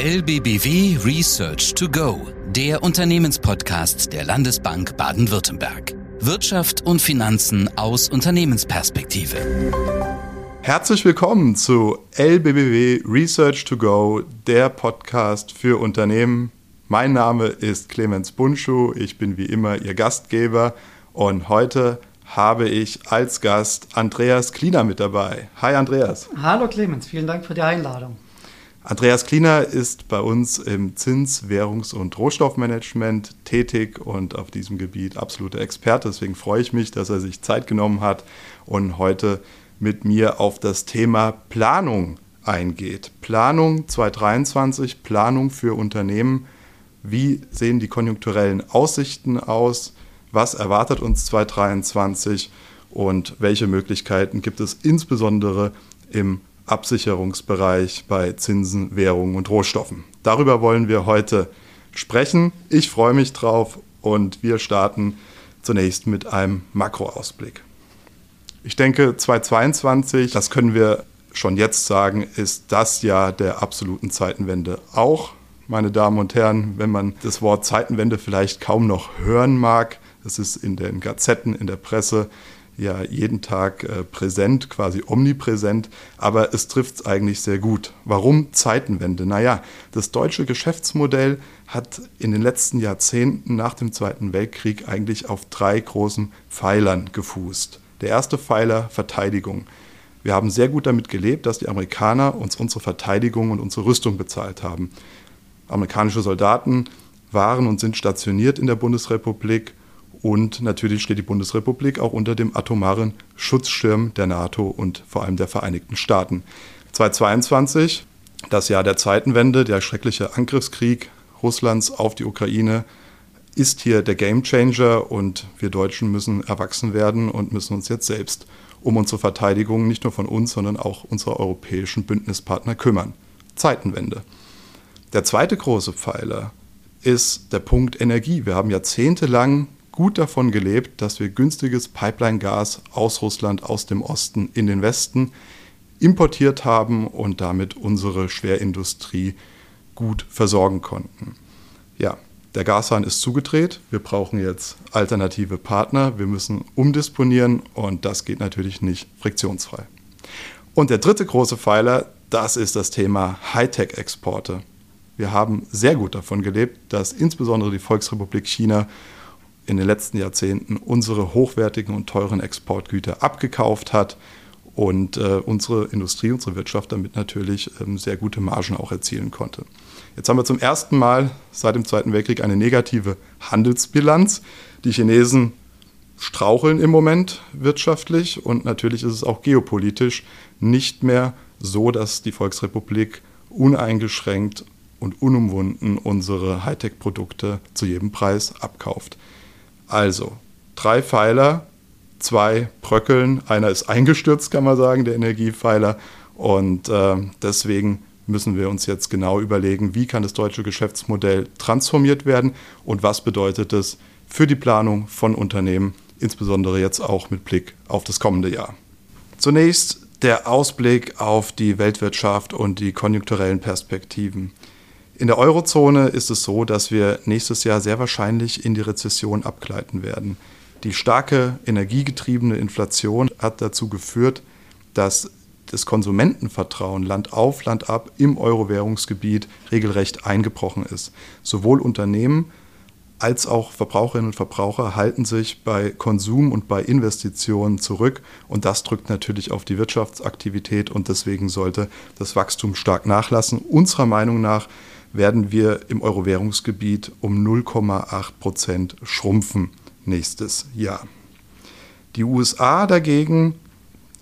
LBBW Research to Go, der Unternehmenspodcast der Landesbank Baden-Württemberg. Wirtschaft und Finanzen aus Unternehmensperspektive. Herzlich willkommen zu LBBW Research to Go, der Podcast für Unternehmen. Mein Name ist Clemens Bunschuh, ich bin wie immer Ihr Gastgeber und heute habe ich als Gast Andreas Kliener mit dabei. Hi Andreas. Hallo Clemens, vielen Dank für die Einladung. Andreas Kliener ist bei uns im Zins-, Währungs- und Rohstoffmanagement tätig und auf diesem Gebiet absoluter Experte. Deswegen freue ich mich, dass er sich Zeit genommen hat und heute mit mir auf das Thema Planung eingeht. Planung 2023, Planung für Unternehmen. Wie sehen die konjunkturellen Aussichten aus? Was erwartet uns 2023 und welche Möglichkeiten gibt es insbesondere im Absicherungsbereich bei Zinsen, Währungen und Rohstoffen. Darüber wollen wir heute sprechen. Ich freue mich drauf und wir starten zunächst mit einem Makroausblick. Ich denke, 2022, das können wir schon jetzt sagen, ist das Jahr der absoluten Zeitenwende auch. Meine Damen und Herren, wenn man das Wort Zeitenwende vielleicht kaum noch hören mag, das ist in den Gazetten, in der Presse ja jeden Tag äh, präsent, quasi omnipräsent, aber es trifft es eigentlich sehr gut. Warum Zeitenwende? Naja, das deutsche Geschäftsmodell hat in den letzten Jahrzehnten nach dem Zweiten Weltkrieg eigentlich auf drei großen Pfeilern gefußt. Der erste Pfeiler Verteidigung. Wir haben sehr gut damit gelebt, dass die Amerikaner uns unsere Verteidigung und unsere Rüstung bezahlt haben. Amerikanische Soldaten waren und sind stationiert in der Bundesrepublik und natürlich steht die Bundesrepublik auch unter dem atomaren Schutzschirm der NATO und vor allem der Vereinigten Staaten. 2022, das Jahr der Zeitenwende, der schreckliche Angriffskrieg Russlands auf die Ukraine, ist hier der Gamechanger und wir Deutschen müssen erwachsen werden und müssen uns jetzt selbst um unsere Verteidigung nicht nur von uns, sondern auch unserer europäischen Bündnispartner kümmern. Zeitenwende. Der zweite große Pfeiler ist der Punkt Energie. Wir haben jahrzehntelang gut davon gelebt, dass wir günstiges Pipeline-Gas aus Russland, aus dem Osten in den Westen importiert haben und damit unsere Schwerindustrie gut versorgen konnten. Ja, der Gashahn ist zugedreht. Wir brauchen jetzt alternative Partner. Wir müssen umdisponieren und das geht natürlich nicht friktionsfrei. Und der dritte große Pfeiler, das ist das Thema Hightech-Exporte. Wir haben sehr gut davon gelebt, dass insbesondere die Volksrepublik China in den letzten Jahrzehnten unsere hochwertigen und teuren Exportgüter abgekauft hat und äh, unsere Industrie, unsere Wirtschaft damit natürlich ähm, sehr gute Margen auch erzielen konnte. Jetzt haben wir zum ersten Mal seit dem Zweiten Weltkrieg eine negative Handelsbilanz. Die Chinesen straucheln im Moment wirtschaftlich und natürlich ist es auch geopolitisch nicht mehr so, dass die Volksrepublik uneingeschränkt und unumwunden unsere Hightech-Produkte zu jedem Preis abkauft. Also, drei Pfeiler, zwei bröckeln, einer ist eingestürzt, kann man sagen, der Energiepfeiler. Und äh, deswegen müssen wir uns jetzt genau überlegen, wie kann das deutsche Geschäftsmodell transformiert werden und was bedeutet es für die Planung von Unternehmen, insbesondere jetzt auch mit Blick auf das kommende Jahr. Zunächst der Ausblick auf die Weltwirtschaft und die konjunkturellen Perspektiven. In der Eurozone ist es so, dass wir nächstes Jahr sehr wahrscheinlich in die Rezession abgleiten werden. Die starke energiegetriebene Inflation hat dazu geführt, dass das Konsumentenvertrauen Land auf, Land ab im Euro-Währungsgebiet regelrecht eingebrochen ist. Sowohl Unternehmen als auch Verbraucherinnen und Verbraucher halten sich bei Konsum und bei Investitionen zurück und das drückt natürlich auf die Wirtschaftsaktivität und deswegen sollte das Wachstum stark nachlassen. Unserer Meinung nach werden wir im Euro-Währungsgebiet um 0,8 Prozent schrumpfen nächstes Jahr. Die USA dagegen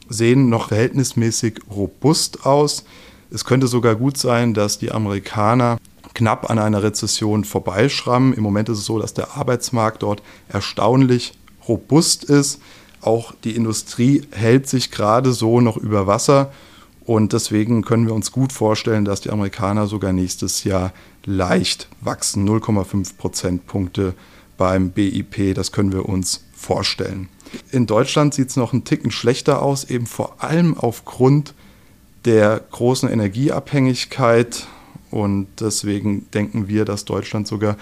sehen noch verhältnismäßig robust aus. Es könnte sogar gut sein, dass die Amerikaner knapp an einer Rezession vorbeischrammen. Im Moment ist es so, dass der Arbeitsmarkt dort erstaunlich robust ist. Auch die Industrie hält sich gerade so noch über Wasser. Und deswegen können wir uns gut vorstellen, dass die Amerikaner sogar nächstes Jahr leicht wachsen. 0,5 Prozentpunkte beim BIP, das können wir uns vorstellen. In Deutschland sieht es noch einen Ticken schlechter aus, eben vor allem aufgrund der großen Energieabhängigkeit Und deswegen denken wir, dass Deutschland sogar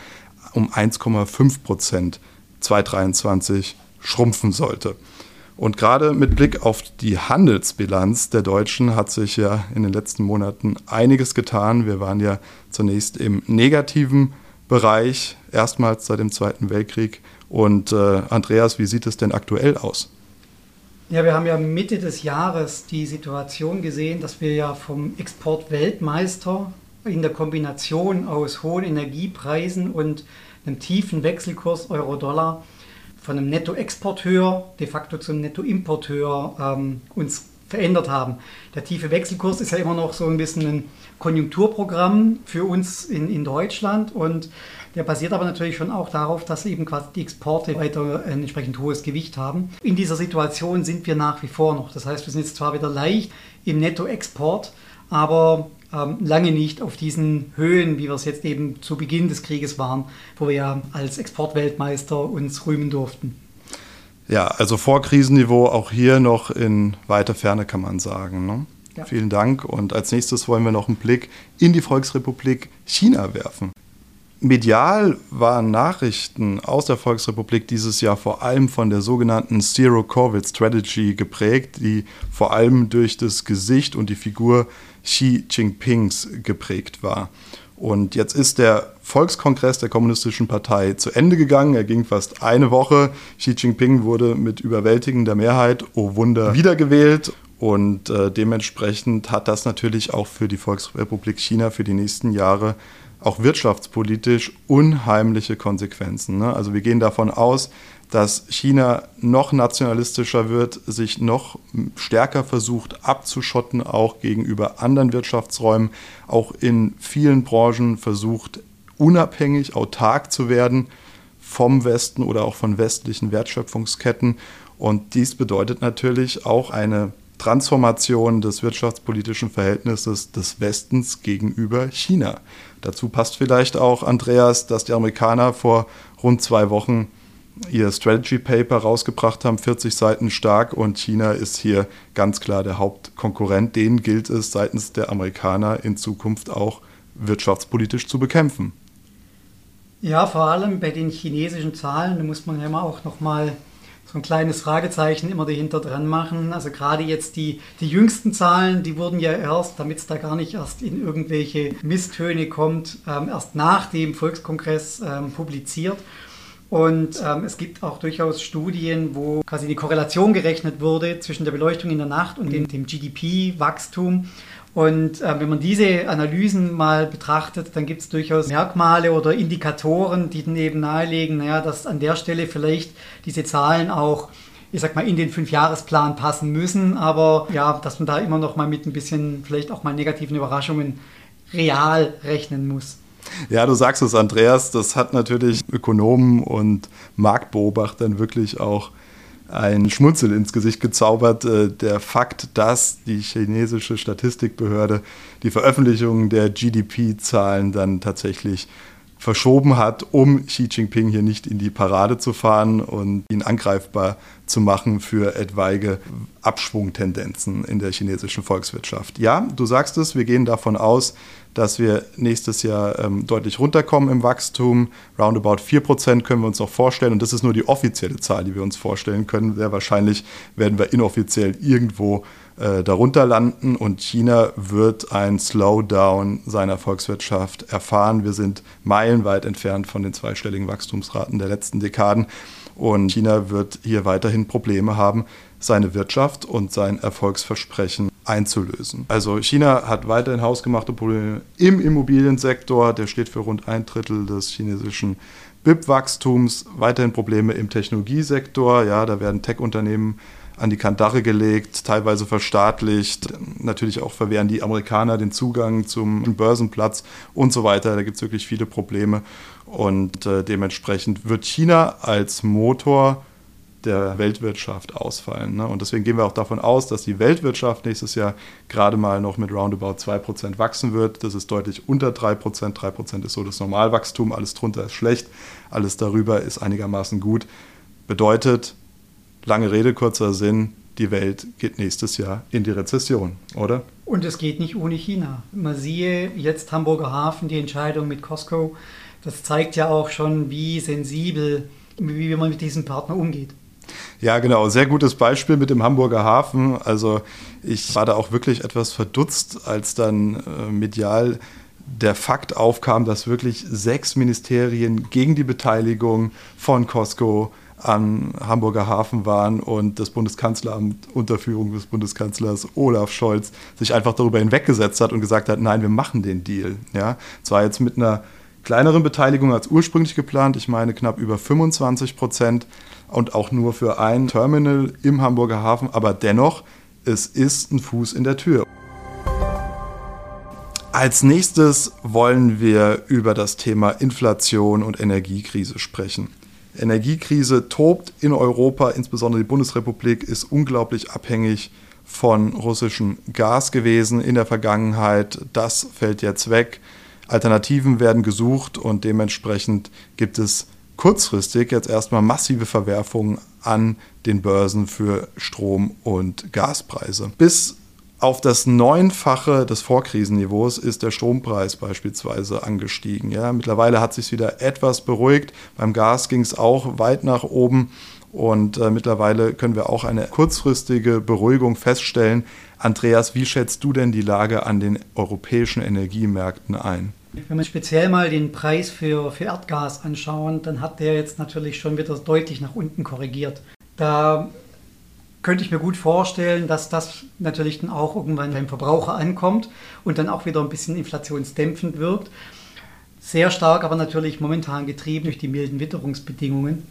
um 1,5 Prozent 2023 schrumpfen sollte. Und gerade mit Blick auf die Handelsbilanz der Deutschen hat sich ja in den letzten Monaten einiges getan. Wir waren ja zunächst im negativen Bereich, erstmals seit dem Zweiten Weltkrieg. Und äh, Andreas, wie sieht es denn aktuell aus? Ja, wir haben ja Mitte des Jahres die Situation gesehen, dass wir ja vom Exportweltmeister in der Kombination aus hohen Energiepreisen und einem tiefen Wechselkurs Euro-Dollar von einem Nettoexporteur de facto zum Nettoimporteur ähm, uns verändert haben. Der tiefe Wechselkurs ist ja immer noch so ein bisschen ein Konjunkturprogramm für uns in, in Deutschland und der basiert aber natürlich schon auch darauf, dass eben quasi die Exporte weiter ein entsprechend hohes Gewicht haben. In dieser Situation sind wir nach wie vor noch. Das heißt, wir sind jetzt zwar wieder leicht im Nettoexport, aber lange nicht auf diesen Höhen, wie wir es jetzt eben zu Beginn des Krieges waren, wo wir ja als Exportweltmeister uns rühmen durften. Ja, also vor Krisenniveau auch hier noch in weiter Ferne kann man sagen. Ne? Ja. Vielen Dank. Und als nächstes wollen wir noch einen Blick in die Volksrepublik China werfen. Medial waren Nachrichten aus der Volksrepublik dieses Jahr vor allem von der sogenannten Zero-Covid Strategy geprägt, die vor allem durch das Gesicht und die Figur Xi Jinpings geprägt war. Und jetzt ist der Volkskongress der Kommunistischen Partei zu Ende gegangen. Er ging fast eine Woche. Xi Jinping wurde mit überwältigender Mehrheit, oh Wunder, wiedergewählt. Und äh, dementsprechend hat das natürlich auch für die Volksrepublik China für die nächsten Jahre auch wirtschaftspolitisch unheimliche Konsequenzen. Ne? Also wir gehen davon aus, dass China noch nationalistischer wird, sich noch stärker versucht abzuschotten, auch gegenüber anderen Wirtschaftsräumen, auch in vielen Branchen versucht, unabhängig, autark zu werden vom Westen oder auch von westlichen Wertschöpfungsketten. Und dies bedeutet natürlich auch eine Transformation des wirtschaftspolitischen Verhältnisses des Westens gegenüber China. Dazu passt vielleicht auch, Andreas, dass die Amerikaner vor rund zwei Wochen ihr Strategy Paper rausgebracht haben, 40 Seiten stark und China ist hier ganz klar der Hauptkonkurrent. Den gilt es seitens der Amerikaner in Zukunft auch wirtschaftspolitisch zu bekämpfen. Ja, vor allem bei den chinesischen Zahlen, da muss man ja immer auch nochmal so ein kleines Fragezeichen immer dahinter dran machen. Also gerade jetzt die, die jüngsten Zahlen, die wurden ja erst, damit es da gar nicht erst in irgendwelche Misstöne kommt, ähm, erst nach dem Volkskongress ähm, publiziert. Und ähm, es gibt auch durchaus Studien, wo quasi die Korrelation gerechnet wurde zwischen der Beleuchtung in der Nacht und dem, dem GDP-Wachstum. Und äh, wenn man diese Analysen mal betrachtet, dann gibt es durchaus Merkmale oder Indikatoren, die dann eben nahelegen, naja, dass an der Stelle vielleicht diese Zahlen auch, ich sag mal, in den Fünfjahresplan passen müssen, aber ja, dass man da immer noch mal mit ein bisschen vielleicht auch mal negativen Überraschungen real rechnen muss. Ja, du sagst es, Andreas, das hat natürlich Ökonomen und Marktbeobachtern wirklich auch ein Schmunzel ins Gesicht gezaubert. Äh, der Fakt, dass die chinesische Statistikbehörde die Veröffentlichung der GDP-Zahlen dann tatsächlich verschoben hat, um Xi Jinping hier nicht in die Parade zu fahren und ihn angreifbar zu machen für etwaige Abschwungtendenzen in der chinesischen Volkswirtschaft. Ja, du sagst es, wir gehen davon aus, dass wir nächstes Jahr ähm, deutlich runterkommen im Wachstum. Roundabout 4% können wir uns noch vorstellen und das ist nur die offizielle Zahl, die wir uns vorstellen können. Sehr wahrscheinlich werden wir inoffiziell irgendwo äh, darunter landen und China wird ein Slowdown seiner Volkswirtschaft erfahren. Wir sind meilenweit entfernt von den zweistelligen Wachstumsraten der letzten Dekaden und China wird hier weiterhin Probleme haben, seine Wirtschaft und sein Erfolgsversprechen einzulösen. Also China hat weiterhin hausgemachte Probleme im Immobiliensektor, der steht für rund ein Drittel des chinesischen BIP-Wachstums, weiterhin Probleme im Technologiesektor, ja, da werden Tech-Unternehmen an die Kandare gelegt, teilweise verstaatlicht. Natürlich auch verwehren die Amerikaner den Zugang zum Börsenplatz und so weiter. Da gibt es wirklich viele Probleme. Und äh, dementsprechend wird China als Motor der Weltwirtschaft ausfallen. Ne? Und deswegen gehen wir auch davon aus, dass die Weltwirtschaft nächstes Jahr gerade mal noch mit roundabout 2% wachsen wird. Das ist deutlich unter 3%. 3% ist so das Normalwachstum, alles drunter ist schlecht, alles darüber ist einigermaßen gut. Bedeutet, lange Rede, kurzer Sinn, die Welt geht nächstes Jahr in die Rezession, oder? Und es geht nicht ohne China. Man siehe jetzt Hamburger Hafen, die Entscheidung mit Costco. Das zeigt ja auch schon, wie sensibel, wie man mit diesem Partner umgeht. Ja, genau. Sehr gutes Beispiel mit dem Hamburger Hafen. Also ich war da auch wirklich etwas verdutzt, als dann äh, medial der Fakt aufkam, dass wirklich sechs Ministerien gegen die Beteiligung von Costco am Hamburger Hafen waren und das Bundeskanzleramt unter Führung des Bundeskanzlers Olaf Scholz sich einfach darüber hinweggesetzt hat und gesagt hat, nein, wir machen den Deal. Ja, zwar jetzt mit einer kleineren Beteiligung als ursprünglich geplant, ich meine knapp über 25 Prozent und auch nur für ein Terminal im Hamburger Hafen, aber dennoch, es ist ein Fuß in der Tür. Als nächstes wollen wir über das Thema Inflation und Energiekrise sprechen. Energiekrise tobt in Europa, insbesondere die Bundesrepublik ist unglaublich abhängig von russischem Gas gewesen in der Vergangenheit. Das fällt jetzt weg. Alternativen werden gesucht und dementsprechend gibt es kurzfristig jetzt erstmal massive Verwerfungen an den Börsen für Strom- und Gaspreise. Bis auf das Neunfache des Vorkrisenniveaus ist der Strompreis beispielsweise angestiegen. Ja, mittlerweile hat sich wieder etwas beruhigt. Beim Gas ging es auch weit nach oben. Und äh, mittlerweile können wir auch eine kurzfristige Beruhigung feststellen. Andreas, wie schätzt du denn die Lage an den europäischen Energiemärkten ein? Wenn wir speziell mal den Preis für, für Erdgas anschauen, dann hat der jetzt natürlich schon wieder deutlich nach unten korrigiert. Da könnte ich mir gut vorstellen, dass das natürlich dann auch irgendwann beim Verbraucher ankommt und dann auch wieder ein bisschen inflationsdämpfend wirkt. Sehr stark aber natürlich momentan getrieben durch die milden Witterungsbedingungen.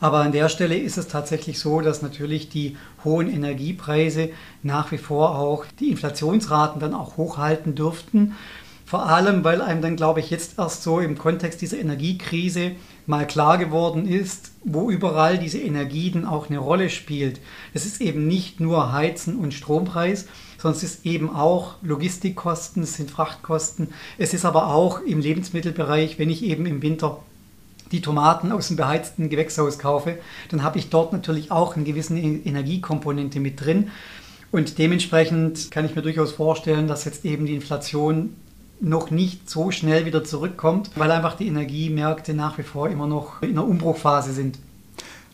Aber an der Stelle ist es tatsächlich so, dass natürlich die hohen Energiepreise nach wie vor auch die Inflationsraten dann auch hochhalten dürften. Vor allem, weil einem dann, glaube ich, jetzt erst so im Kontext dieser Energiekrise mal klar geworden ist, wo überall diese Energie dann auch eine Rolle spielt. Es ist eben nicht nur Heizen und Strompreis, sondern es ist eben auch Logistikkosten, es sind Frachtkosten. Es ist aber auch im Lebensmittelbereich, wenn ich eben im Winter die Tomaten aus dem beheizten Gewächshaus kaufe, dann habe ich dort natürlich auch eine gewisse Energiekomponente mit drin. Und dementsprechend kann ich mir durchaus vorstellen, dass jetzt eben die Inflation noch nicht so schnell wieder zurückkommt, weil einfach die Energiemärkte nach wie vor immer noch in einer Umbruchphase sind.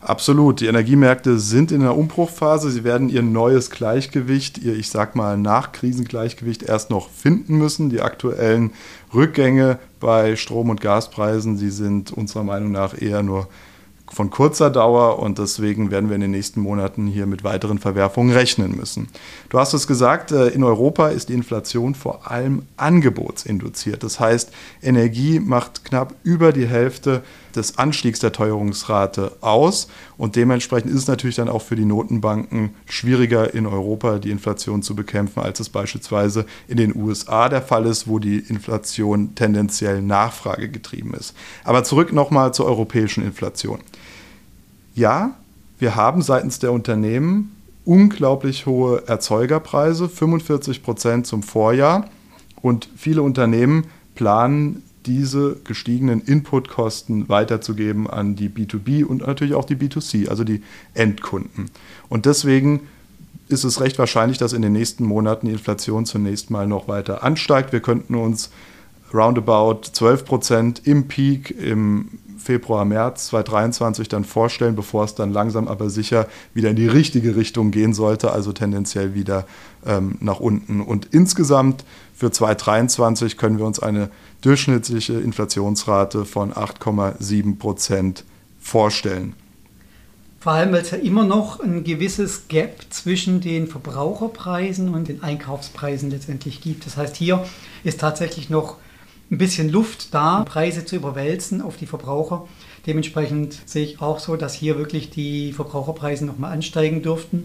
Absolut. Die Energiemärkte sind in einer Umbruchphase. Sie werden ihr neues Gleichgewicht, ihr, ich sag mal, Nachkrisengleichgewicht erst noch finden müssen. Die aktuellen Rückgänge bei Strom- und Gaspreisen, die sind unserer Meinung nach eher nur von kurzer Dauer und deswegen werden wir in den nächsten Monaten hier mit weiteren Verwerfungen rechnen müssen. Du hast es gesagt, äh, in Europa ist die Inflation vor allem angebotsinduziert. Das heißt, Energie macht knapp über die Hälfte des Anstiegs der Teuerungsrate aus. Und dementsprechend ist es natürlich dann auch für die Notenbanken schwieriger in Europa die Inflation zu bekämpfen, als es beispielsweise in den USA der Fall ist, wo die Inflation tendenziell nachfragegetrieben ist. Aber zurück nochmal zur europäischen Inflation. Ja, wir haben seitens der Unternehmen unglaublich hohe Erzeugerpreise, 45 Prozent zum Vorjahr. Und viele Unternehmen planen diese gestiegenen Inputkosten weiterzugeben an die B2B und natürlich auch die B2C, also die Endkunden. Und deswegen ist es recht wahrscheinlich, dass in den nächsten Monaten die Inflation zunächst mal noch weiter ansteigt. Wir könnten uns roundabout 12 Prozent im Peak im Februar, März 2023 dann vorstellen, bevor es dann langsam aber sicher wieder in die richtige Richtung gehen sollte, also tendenziell wieder ähm, nach unten. Und insgesamt für 2023 können wir uns eine durchschnittliche Inflationsrate von 8,7 Prozent vorstellen. Vor allem, weil es ja immer noch ein gewisses Gap zwischen den Verbraucherpreisen und den Einkaufspreisen letztendlich gibt. Das heißt, hier ist tatsächlich noch ein bisschen Luft da, Preise zu überwälzen auf die Verbraucher. Dementsprechend sehe ich auch so, dass hier wirklich die Verbraucherpreise nochmal ansteigen dürften.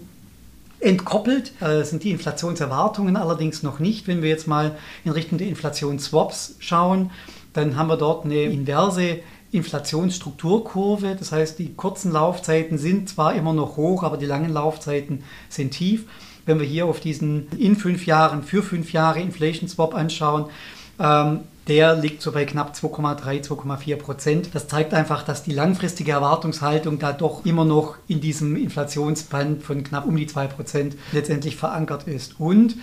Entkoppelt äh, sind die Inflationserwartungen allerdings noch nicht. Wenn wir jetzt mal in Richtung der Inflationsswaps schauen, dann haben wir dort eine inverse Inflationsstrukturkurve. Das heißt, die kurzen Laufzeiten sind zwar immer noch hoch, aber die langen Laufzeiten sind tief. Wenn wir hier auf diesen in fünf Jahren für fünf Jahre Inflation Swap anschauen, Ähm, der liegt so bei knapp 2,3, 2,4 Prozent. Das zeigt einfach, dass die langfristige Erwartungshaltung da doch immer noch in diesem Inflationsband von knapp um die 2 Prozent letztendlich verankert ist. Und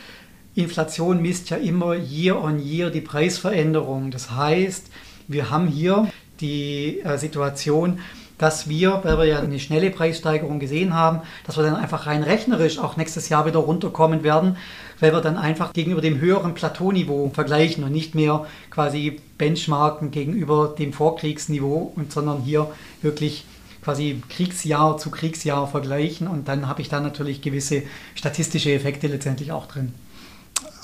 Inflation misst ja immer year on year die Preisveränderung. Das heißt, wir haben hier die äh, Situation, dass wir, weil wir ja eine schnelle Preissteigerung gesehen haben, dass wir dann einfach rein rechnerisch auch nächstes Jahr wieder runterkommen werden, weil wir dann einfach gegenüber dem höheren Plateauniveau vergleichen und nicht mehr quasi benchmarken gegenüber dem Vorkriegsniveau, und, sondern hier wirklich quasi Kriegsjahr zu Kriegsjahr vergleichen und dann habe ich da natürlich gewisse statistische Effekte letztendlich auch drin.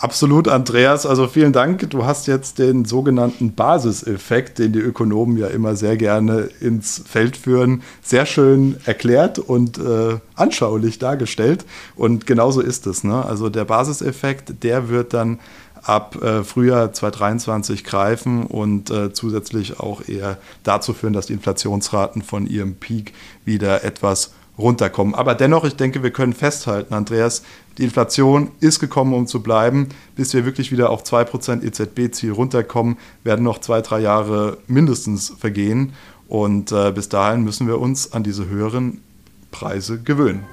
Absolut, Andreas. Also vielen Dank. Du hast jetzt den sogenannten Basiseffekt, den die Ökonomen ja immer sehr gerne ins Feld führen, sehr schön erklärt und äh, anschaulich dargestellt. Und genauso ist es. Ne? Also der Basiseffekt, der wird dann ab äh, Frühjahr 2023 greifen und äh, zusätzlich auch eher dazu führen, dass die Inflationsraten von ihrem Peak wieder etwas runterkommen. Aber dennoch, ich denke, wir können festhalten, Andreas, die Inflation ist gekommen, um zu bleiben. Bis wir wirklich wieder auf 2% EZB-Ziel runterkommen, werden noch zwei, drei Jahre mindestens vergehen. Und äh, bis dahin müssen wir uns an diese höheren Preise gewöhnen.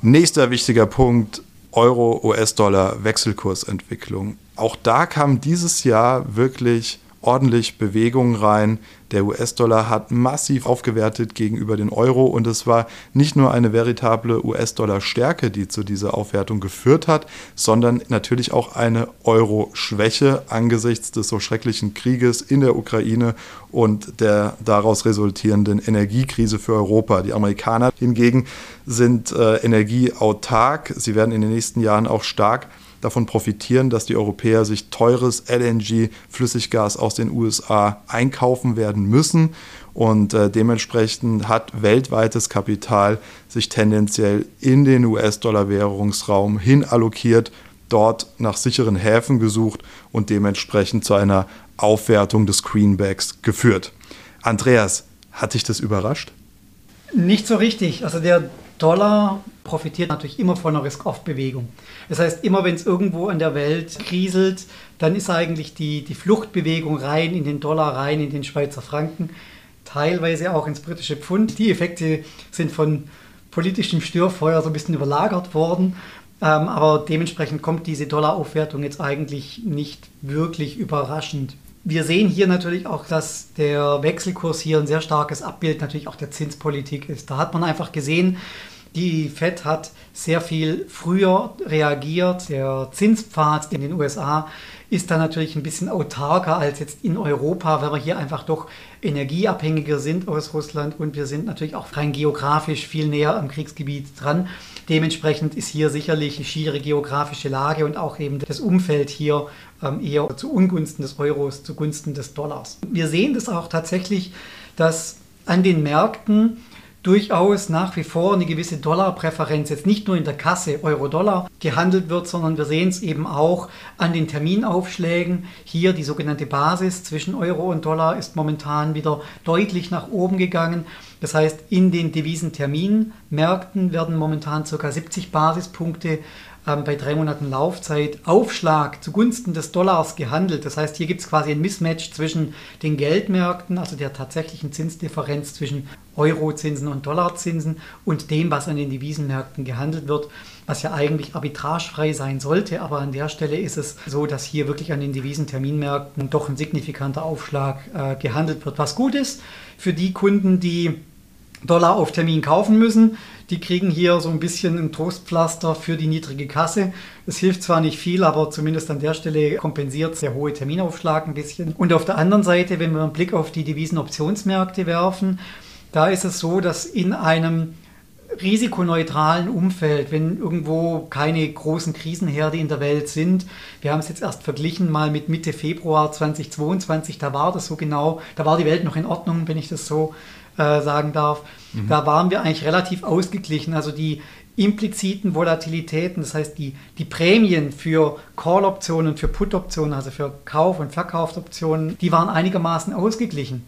Nächster wichtiger Punkt, Euro-US-Dollar-Wechselkursentwicklung. Auch da kam dieses Jahr wirklich ordentlich Bewegung rein. Der US-Dollar hat massiv aufgewertet gegenüber den Euro und es war nicht nur eine veritable US-Dollar-Stärke, die zu dieser Aufwertung geführt hat, sondern natürlich auch eine Euro-Schwäche angesichts des so schrecklichen Krieges in der Ukraine und der daraus resultierenden Energiekrise für Europa. Die Amerikaner hingegen sind äh, energieautark. Sie werden in den nächsten Jahren auch stark davon profitieren, dass die Europäer sich teures LNG-Flüssiggas aus den USA einkaufen werden müssen. Und äh, dementsprechend hat weltweites Kapital sich tendenziell in den US-Dollar-Währungsraum hin allokiert, dort nach sicheren Häfen gesucht und dementsprechend zu einer Aufwertung des Greenbacks geführt. Andreas, hat dich das überrascht? Nicht so richtig. Also der Dollar profitiert natürlich immer von einer Risk-Off-Bewegung. Das heißt, immer wenn es irgendwo an der Welt kriselt, dann ist eigentlich die, die Fluchtbewegung rein in den Dollar, rein in den Schweizer Franken, teilweise auch ins britische Pfund. Die Effekte sind von politischem Störfeuer so ein bisschen überlagert worden. Ähm, aber dementsprechend kommt diese Dollaraufwertung jetzt eigentlich nicht wirklich überraschend. Wir sehen hier natürlich auch, dass der Wechselkurs hier ein sehr starkes Abbild natürlich auch der Zinspolitik ist. Da hat man einfach gesehen, die Fed hat sehr viel früher reagiert. Der Zinspfad in den USA ist da natürlich ein bisschen autarker als jetzt in Europa, weil wir hier einfach doch energieabhängiger sind aus Russland und wir sind natürlich auch rein geografisch viel näher am Kriegsgebiet dran. Dementsprechend ist hier sicherlich die schiere geografische Lage und auch eben das Umfeld hier ähm, eher zu Ungunsten des Euros, zugunsten des Dollars. Wir sehen das auch tatsächlich, dass an den Märkten durchaus nach wie vor eine gewisse Dollarpräferenz jetzt nicht nur in der Kasse Euro-Dollar gehandelt wird, sondern wir sehen es eben auch an den Terminaufschlägen. Hier die sogenannte Basis zwischen Euro und Dollar ist momentan wieder deutlich nach oben gegangen. Das heißt, in den Devisenterminmärkten werden momentan ca. 70 Basispunkte bei drei Monaten Laufzeit Aufschlag zugunsten des Dollars gehandelt. Das heißt, hier gibt es quasi ein Mismatch zwischen den Geldmärkten, also der tatsächlichen Zinsdifferenz zwischen Eurozinsen und Dollarzinsen und dem, was an den Devisenmärkten gehandelt wird, was ja eigentlich arbitragefrei sein sollte. Aber an der Stelle ist es so, dass hier wirklich an den Devisenterminmärkten doch ein signifikanter Aufschlag äh, gehandelt wird. Was gut ist für die Kunden, die Dollar auf Termin kaufen müssen. Die kriegen hier so ein bisschen ein Trostpflaster für die niedrige Kasse. Es hilft zwar nicht viel, aber zumindest an der Stelle kompensiert der hohe Terminaufschlag ein bisschen. Und auf der anderen Seite, wenn wir einen Blick auf die Devisenoptionsmärkte werfen, da ist es so, dass in einem risikoneutralen Umfeld, wenn irgendwo keine großen Krisenherde in der Welt sind. Wir haben es jetzt erst verglichen mal mit Mitte Februar 2022, da war das so genau, da war die Welt noch in Ordnung, wenn ich das so äh, sagen darf. Mhm. Da waren wir eigentlich relativ ausgeglichen. Also die impliziten Volatilitäten, das heißt die, die Prämien für Call-Optionen, für Put-Optionen, also für Kauf- und Verkaufsoptionen, die waren einigermaßen ausgeglichen.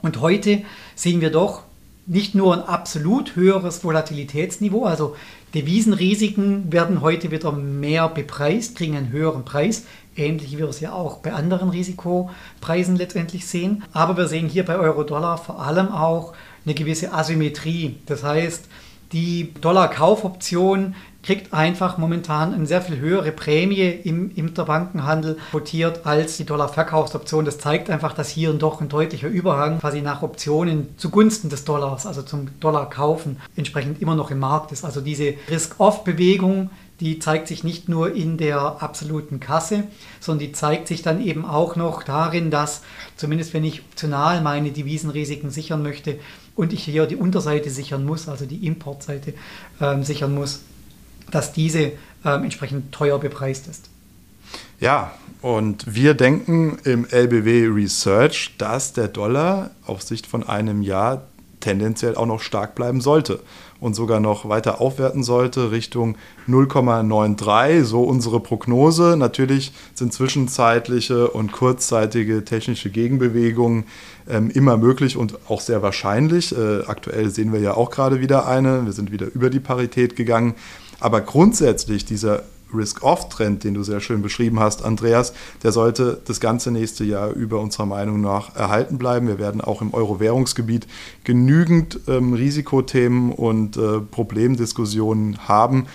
Und heute sehen wir doch nicht nur ein absolut höheres Volatilitätsniveau, also Devisenrisiken werden heute wieder mehr bepreist, kriegen einen höheren Preis, ähnlich wie wir es ja auch bei anderen Risikopreisen letztendlich sehen. Aber wir sehen hier bei Euro-Dollar vor allem auch eine gewisse Asymmetrie. Das heißt, die Dollar-Kaufoption kriegt einfach momentan eine sehr viel höhere Prämie im Interbankenhandel quotiert als die Dollar-Verkaufsoption. Das zeigt einfach, dass hier doch ein deutlicher Überhang quasi nach Optionen zugunsten des Dollars, also zum Dollar-Kaufen, entsprechend immer noch im Markt ist. Also diese Risk-Off-Bewegung, die zeigt sich nicht nur in der absoluten Kasse, sondern die zeigt sich dann eben auch noch darin, dass zumindest wenn ich optional meine Devisenrisiken sichern möchte und ich hier die Unterseite sichern muss, also die Importseite äh, sichern muss, dass diese ähm, entsprechend teuer bepreist ist. Ja, und wir denken im LBW Research, dass der Dollar auf Sicht von einem Jahr tendenziell auch noch stark bleiben sollte und sogar noch weiter aufwerten sollte Richtung 0,93, so unsere Prognose. Natürlich sind zwischenzeitliche und kurzzeitige technische Gegenbewegungen ähm, immer möglich und auch sehr wahrscheinlich. Äh, aktuell sehen wir ja auch gerade wieder eine. Wir sind wieder über die Parität gegangen. Aber grundsätzlich dieser Risk-Off-Trend, den du sehr schön beschrieben hast, Andreas, der sollte das ganze nächste Jahr über unserer Meinung nach erhalten bleiben. Wir werden auch im Euro-Währungsgebiet genügend ähm, Risikothemen und äh, Problemdiskussionen haben,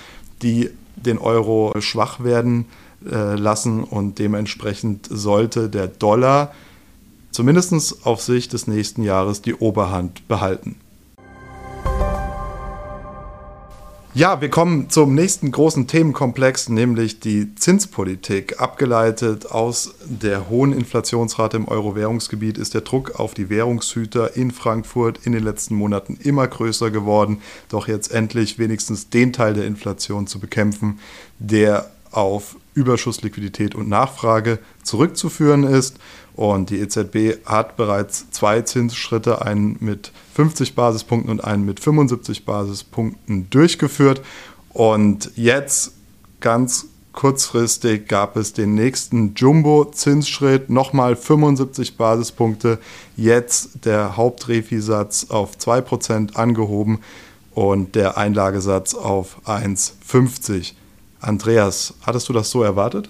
die den Euro schwach werden äh, lassen und dementsprechend sollte der Dollar zumindest auf Sicht des nächsten Jahres die Oberhand behalten. Ja, wir kommen zum nächsten großen Themenkomplex, nämlich die Zinspolitik. Abgeleitet aus der hohen Inflationsrate im Euro-Währungsgebiet ist der Druck auf die Währungshüter in Frankfurt in den letzten Monaten immer größer geworden, doch jetzt endlich wenigstens den Teil der Inflation zu bekämpfen, der auf Überschussliquidität und Nachfrage zurückzuführen ist. Und die EZB hat bereits zwei Zinsschritte, einen mit 50 Basispunkten und einen mit 75 Basispunkten durchgeführt. Und jetzt ganz kurzfristig gab es den nächsten Jumbo-Zinsschritt, nochmal 75 Basispunkte, jetzt der Hauptrefisatz auf 2% angehoben und der Einlagesatz auf 1,50. Andreas, hattest du das so erwartet?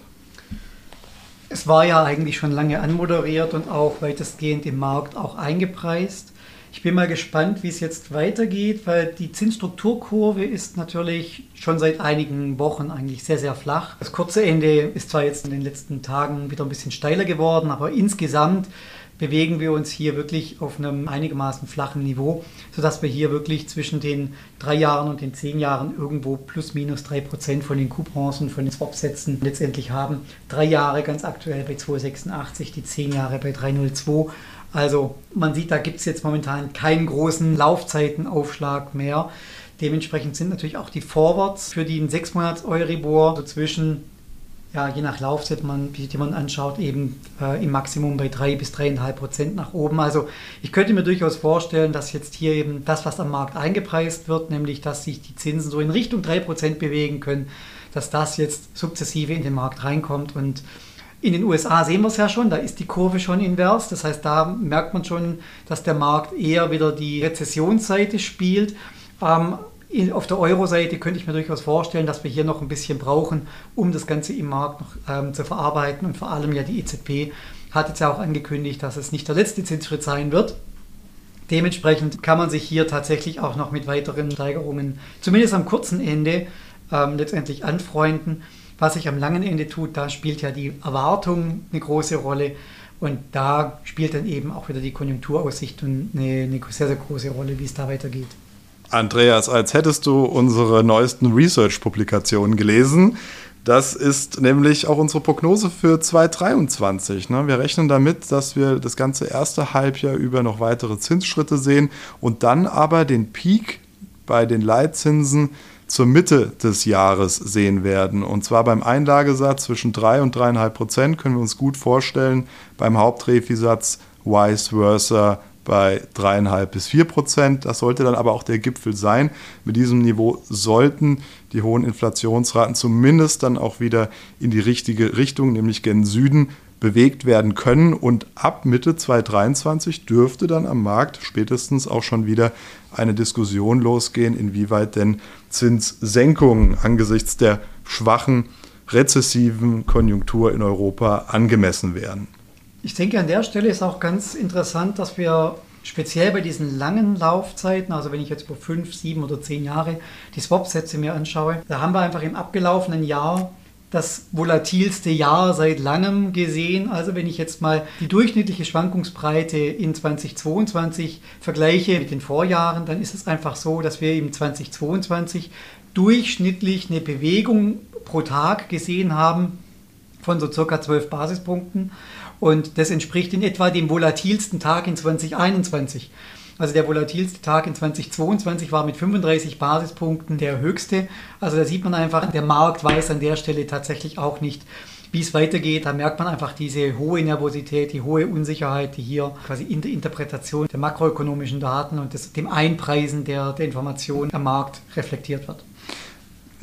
Es war ja eigentlich schon lange anmoderiert und auch weitestgehend im Markt auch eingepreist. Ich bin mal gespannt, wie es jetzt weitergeht, weil die Zinsstrukturkurve ist natürlich schon seit einigen Wochen eigentlich sehr, sehr flach. Das kurze Ende ist zwar jetzt in den letzten Tagen wieder ein bisschen steiler geworden, aber insgesamt bewegen wir uns hier wirklich auf einem einigermaßen flachen Niveau, sodass wir hier wirklich zwischen den drei Jahren und den zehn Jahren irgendwo plus minus drei Prozent von den Coupons und von den Swap-Sätzen letztendlich haben. Drei Jahre ganz aktuell bei 2,86, die zehn Jahre bei 3,02. Also man sieht, da gibt es jetzt momentan keinen großen Laufzeitenaufschlag mehr. Dementsprechend sind natürlich auch die Forwards für den 6 Monats Euribor so zwischen ja, je nach Laufzeit, man, die man anschaut, eben äh, im Maximum bei 3 bis 3,5 Prozent nach oben. Also ich könnte mir durchaus vorstellen, dass jetzt hier eben das, was am Markt eingepreist wird, nämlich dass sich die Zinsen so in Richtung 3 Prozent bewegen können, dass das jetzt sukzessive in den Markt reinkommt und in den USA sehen wir es ja schon, da ist die Kurve schon invers. Das heißt, da merkt man schon, dass der Markt eher wieder die Rezessionsseite spielt. Ähm, auf der Euro-Seite könnte ich mir durchaus vorstellen, dass wir hier noch ein bisschen brauchen, um das Ganze im Markt noch ähm, zu verarbeiten. Und vor allem ja die EZB hat jetzt ja auch angekündigt, dass es nicht der letzte Zinsschritt sein wird. Dementsprechend kann man sich hier tatsächlich auch noch mit weiteren Steigerungen, zumindest am kurzen Ende, ähm, letztendlich anfreunden. Was sich am langen Ende tut, da spielt ja die Erwartung eine große Rolle. Und da spielt dann eben auch wieder die Konjunkturaussicht eine, eine sehr, sehr große Rolle, wie es da weitergeht. Andreas, als hättest du unsere neuesten Research-Publikationen gelesen. Das ist nämlich auch unsere Prognose für 2023. Ne? Wir rechnen damit, dass wir das ganze erste Halbjahr über noch weitere Zinsschritte sehen und dann aber den Peak bei den Leitzinsen zur Mitte des Jahres sehen werden. Und zwar beim Einlagesatz zwischen 3 und 3,5 Prozent können wir uns gut vorstellen, beim Hauptrefisatz vice versa bei 3,5 bis 4 Prozent. Das sollte dann aber auch der Gipfel sein. Mit diesem Niveau sollten die hohen Inflationsraten zumindest dann auch wieder in die richtige Richtung, nämlich gen Süden, bewegt werden können. Und ab Mitte 2023 dürfte dann am Markt spätestens auch schon wieder eine Diskussion losgehen, inwieweit denn Zinssenkungen angesichts der schwachen rezessiven Konjunktur in Europa angemessen wären. Ich denke, an der Stelle ist auch ganz interessant, dass wir speziell bei diesen langen Laufzeiten, also wenn ich jetzt über fünf, sieben oder zehn Jahre die Swap-Sätze mir anschaue, da haben wir einfach im abgelaufenen Jahr das volatilste Jahr seit langem gesehen. Also wenn ich jetzt mal die durchschnittliche Schwankungsbreite in 2022 vergleiche mit den Vorjahren, dann ist es einfach so, dass wir im 2022 durchschnittlich eine Bewegung pro Tag gesehen haben von so circa 12 Basispunkten. Und das entspricht in etwa dem volatilsten Tag in 2021. Also der volatilste Tag in 2022 war mit 35 Basispunkten der höchste. Also da sieht man einfach, der Markt weiß an der Stelle tatsächlich auch nicht, wie es weitergeht. Da merkt man einfach diese hohe Nervosität, die hohe Unsicherheit, die hier quasi in der Interpretation der makroökonomischen Daten und des, dem Einpreisen der, der Informationen am Markt reflektiert wird.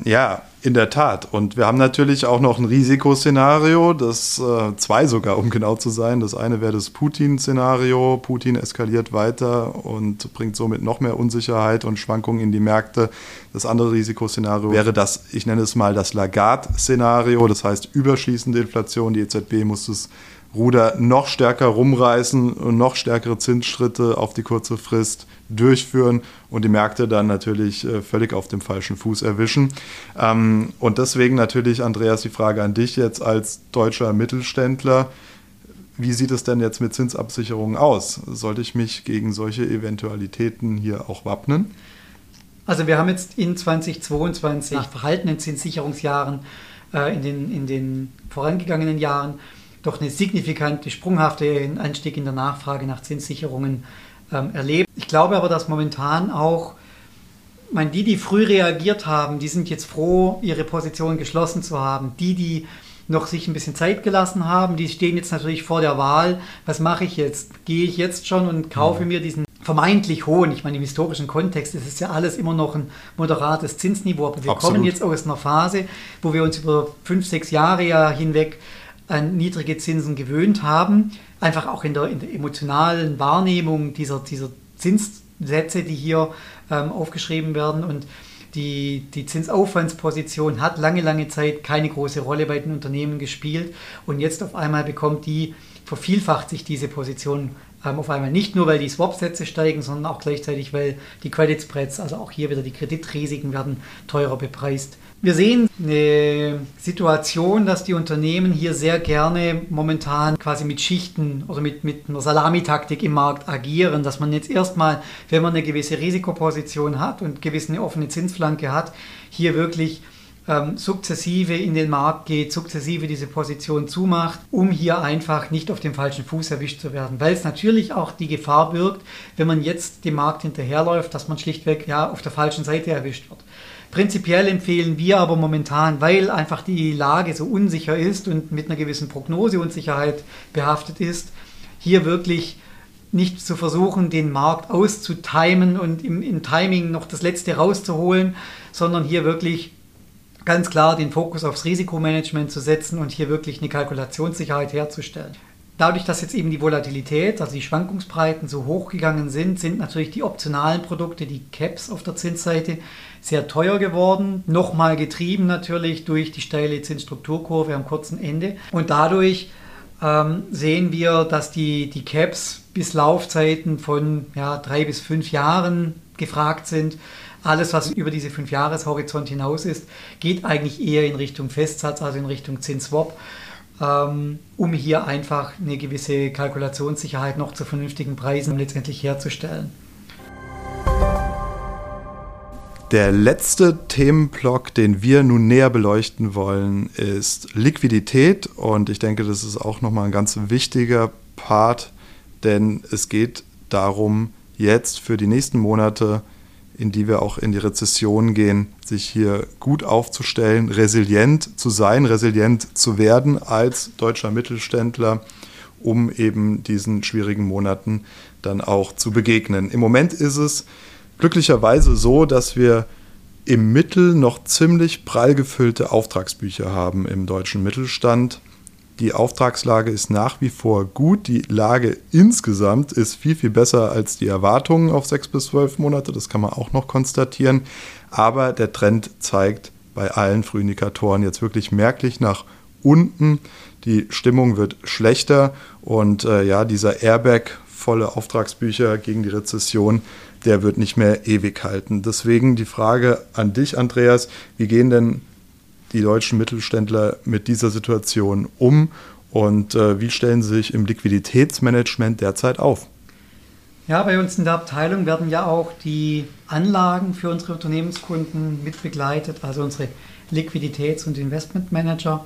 Ja, in der Tat. Und wir haben natürlich auch noch ein Risikoszenario, das äh, zwei sogar, um genau zu sein. Das eine wäre das Putin-Szenario. Putin eskaliert weiter und bringt somit noch mehr Unsicherheit und Schwankungen in die Märkte. Das andere Risikoszenario wäre das, ich nenne es mal das Lagarde-Szenario. Das heißt überschießende Inflation. Die EZB muss es Ruder noch stärker rumreißen und noch stärkere Zinsschritte auf die kurze Frist durchführen und die Märkte dann natürlich äh, völlig auf dem falschen Fuß erwischen. Ähm, und deswegen natürlich, Andreas, die Frage an dich jetzt als deutscher Mittelständler. Wie sieht es denn jetzt mit Zinsabsicherungen aus? Sollte ich mich gegen solche Eventualitäten hier auch wappnen? Also wir haben jetzt in 2022 nach verhaltenen Zinssicherungsjahren äh, in, den, in den vorangegangenen Jahren doch eine signifikante, sprunghafte Anstieg in der Nachfrage nach Zinssicherungen ähm, erlebt. Ich glaube aber, dass momentan auch meine, die, die früh reagiert haben, die sind jetzt froh, ihre Position geschlossen zu haben. Die, die noch sich ein bisschen Zeit gelassen haben, die stehen jetzt natürlich vor der Wahl, was mache ich jetzt? Gehe ich jetzt schon und kaufe mhm. mir diesen vermeintlich hohen, ich meine im historischen Kontext ist es ja alles immer noch ein moderates Zinsniveau, aber wir Absolut. kommen jetzt aus einer Phase, wo wir uns über fünf, sechs Jahre ja hinweg an niedrige Zinsen gewöhnt haben, einfach auch in der, in der emotionalen Wahrnehmung dieser, dieser Zinssätze, die hier ähm, aufgeschrieben werden. Und die, die Zinsaufwandsposition hat lange, lange Zeit keine große Rolle bei den Unternehmen gespielt. Und jetzt auf einmal bekommt die, vervielfacht sich diese Position ähm, auf einmal nicht nur, weil die Swap-Sätze steigen, sondern auch gleichzeitig, weil die Credit Spreads, also auch hier wieder die Kreditrisiken werden teurer bepreist. Wir sehen eine Situation, dass die Unternehmen hier sehr gerne momentan quasi mit Schichten oder mit, mit einer Salamitaktik im Markt agieren, dass man jetzt erstmal, wenn man eine gewisse Risikoposition hat und gewisse eine offene Zinsflanke hat, hier wirklich ähm, sukzessive in den Markt geht, sukzessive diese Position zumacht, um hier einfach nicht auf dem falschen Fuß erwischt zu werden. Weil es natürlich auch die Gefahr birgt, wenn man jetzt dem Markt hinterherläuft, dass man schlichtweg ja auf der falschen Seite erwischt wird. Prinzipiell empfehlen wir aber momentan, weil einfach die Lage so unsicher ist und mit einer gewissen Prognoseunsicherheit behaftet ist, hier wirklich nicht zu versuchen, den Markt auszutimen und im, im Timing noch das Letzte rauszuholen, sondern hier wirklich ganz klar den Fokus aufs Risikomanagement zu setzen und hier wirklich eine Kalkulationssicherheit herzustellen. Dadurch, dass jetzt eben die Volatilität, also die Schwankungsbreiten so hoch gegangen sind, sind natürlich die optionalen Produkte, die Caps auf der Zinsseite, sehr teuer geworden. Nochmal getrieben natürlich durch die steile Zinsstrukturkurve am kurzen Ende. Und dadurch ähm, sehen wir, dass die, die Caps bis Laufzeiten von ja, drei bis fünf Jahren gefragt sind. Alles, was über diese fünf Jahreshorizont hinaus ist, geht eigentlich eher in Richtung Festsatz, also in Richtung Zinsswap, um hier einfach eine gewisse Kalkulationssicherheit noch zu vernünftigen Preisen letztendlich herzustellen. Der letzte Themenblock, den wir nun näher beleuchten wollen, ist Liquidität. Und ich denke, das ist auch nochmal ein ganz wichtiger Part, denn es geht darum, jetzt für die nächsten Monate, in die wir auch in die Rezession gehen, sich hier gut aufzustellen, resilient zu sein, resilient zu werden als deutscher Mittelständler, um eben diesen schwierigen Monaten dann auch zu begegnen. Im Moment ist es glücklicherweise so, dass wir im Mittel noch ziemlich prall gefüllte Auftragsbücher haben im deutschen Mittelstand. Die Auftragslage ist nach wie vor gut. Die Lage insgesamt ist viel, viel besser als die Erwartungen auf sechs bis zwölf Monate. Das kann man auch noch konstatieren. Aber der Trend zeigt bei allen Frühindikatoren jetzt wirklich merklich nach unten. Die Stimmung wird schlechter und äh, ja, dieser Airbag volle Auftragsbücher gegen die Rezession, der wird nicht mehr ewig halten. Deswegen die Frage an dich, Andreas, wie gehen denn die deutschen Mittelständler mit dieser Situation um und äh, wie stellen sie sich im Liquiditätsmanagement derzeit auf? Ja, bei uns in der Abteilung werden ja auch die Anlagen für unsere Unternehmenskunden mit begleitet, also unsere Liquiditäts- und Investmentmanager.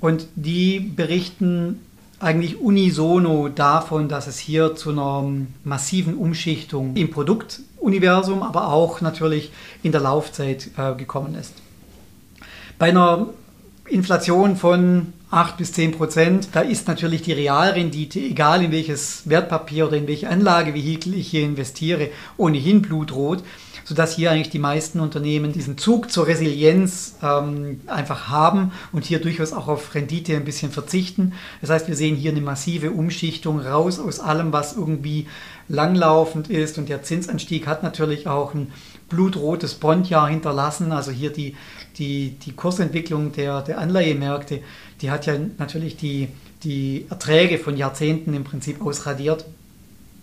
Und die berichten eigentlich unisono davon, dass es hier zu einer massiven Umschichtung im Produktuniversum, aber auch natürlich in der Laufzeit äh, gekommen ist. Bei einer Inflation von 8 bis 10 Prozent, da ist natürlich die Realrendite, egal in welches Wertpapier oder in welche Anlagevehikel ich hier investiere, ohnehin blutrot sodass hier eigentlich die meisten Unternehmen diesen Zug zur Resilienz ähm, einfach haben und hier durchaus auch auf Rendite ein bisschen verzichten. Das heißt, wir sehen hier eine massive Umschichtung raus aus allem, was irgendwie langlaufend ist und der Zinsanstieg hat natürlich auch ein blutrotes Bondjahr hinterlassen. Also hier die, die, die Kursentwicklung der, der Anleihemärkte, die hat ja natürlich die, die Erträge von Jahrzehnten im Prinzip ausradiert.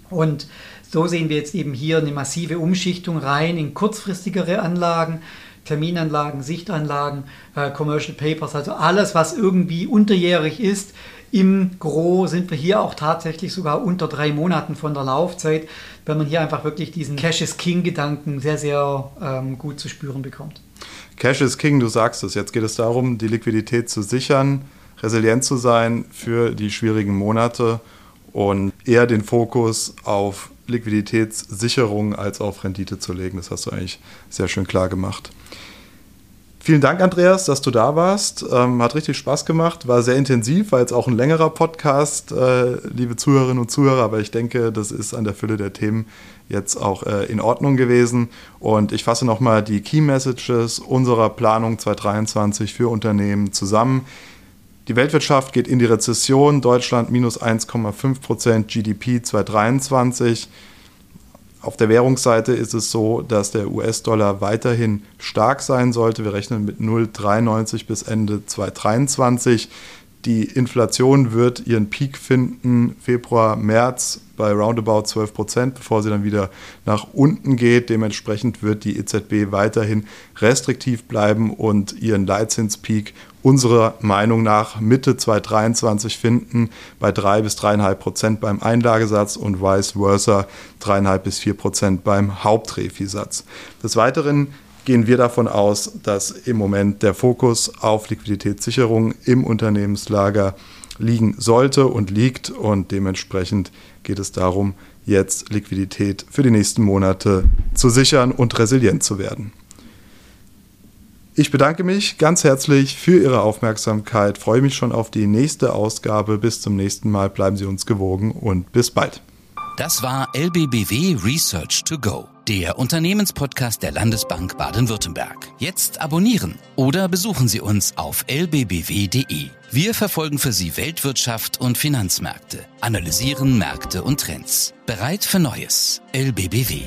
Und so sehen wir jetzt eben hier eine massive Umschichtung rein in kurzfristigere Anlagen, Terminanlagen, Sichtanlagen, äh, Commercial Papers, also alles, was irgendwie unterjährig ist. Im Gro sind wir hier auch tatsächlich sogar unter drei Monaten von der Laufzeit, wenn man hier einfach wirklich diesen Cash is King Gedanken sehr, sehr ähm, gut zu spüren bekommt. Cash is King, du sagst es. Jetzt geht es darum, die Liquidität zu sichern, resilient zu sein für die schwierigen Monate und eher den Fokus auf Liquiditätssicherung als auf Rendite zu legen. Das hast du eigentlich sehr schön klar gemacht. Vielen Dank, Andreas, dass du da warst. Ähm, hat richtig Spaß gemacht, war sehr intensiv, war jetzt auch ein längerer Podcast, äh, liebe Zuhörerinnen und Zuhörer, aber ich denke, das ist an der Fülle der Themen jetzt auch äh, in Ordnung gewesen. Und ich fasse nochmal die Key Messages unserer Planung 2023 für Unternehmen zusammen. Die Weltwirtschaft geht in die Rezession, Deutschland minus 1,5 Prozent GDP 2023. Auf der Währungsseite ist es so, dass der US-Dollar weiterhin stark sein sollte. Wir rechnen mit 0,93 bis Ende 2023. Die Inflation wird ihren Peak finden Februar, März bei roundabout 12 Prozent, bevor sie dann wieder nach unten geht. Dementsprechend wird die EZB weiterhin restriktiv bleiben und ihren Leitzinspeak unserer Meinung nach Mitte 2023 finden, bei 3 bis 3,5 Prozent beim Einlagesatz und vice versa 3,5 bis 4 Prozent beim Hauptrefisatz. Des Weiteren gehen wir davon aus, dass im Moment der Fokus auf Liquiditätssicherung im Unternehmenslager liegen sollte und liegt und dementsprechend geht es darum, jetzt Liquidität für die nächsten Monate zu sichern und resilient zu werden. Ich bedanke mich ganz herzlich für Ihre Aufmerksamkeit, freue mich schon auf die nächste Ausgabe. Bis zum nächsten Mal, bleiben Sie uns gewogen und bis bald. Das war LBBW Research to Go, der Unternehmenspodcast der Landesbank Baden-Württemberg. Jetzt abonnieren oder besuchen Sie uns auf lbbw.de. Wir verfolgen für Sie Weltwirtschaft und Finanzmärkte, analysieren Märkte und Trends. Bereit für Neues. LBBW.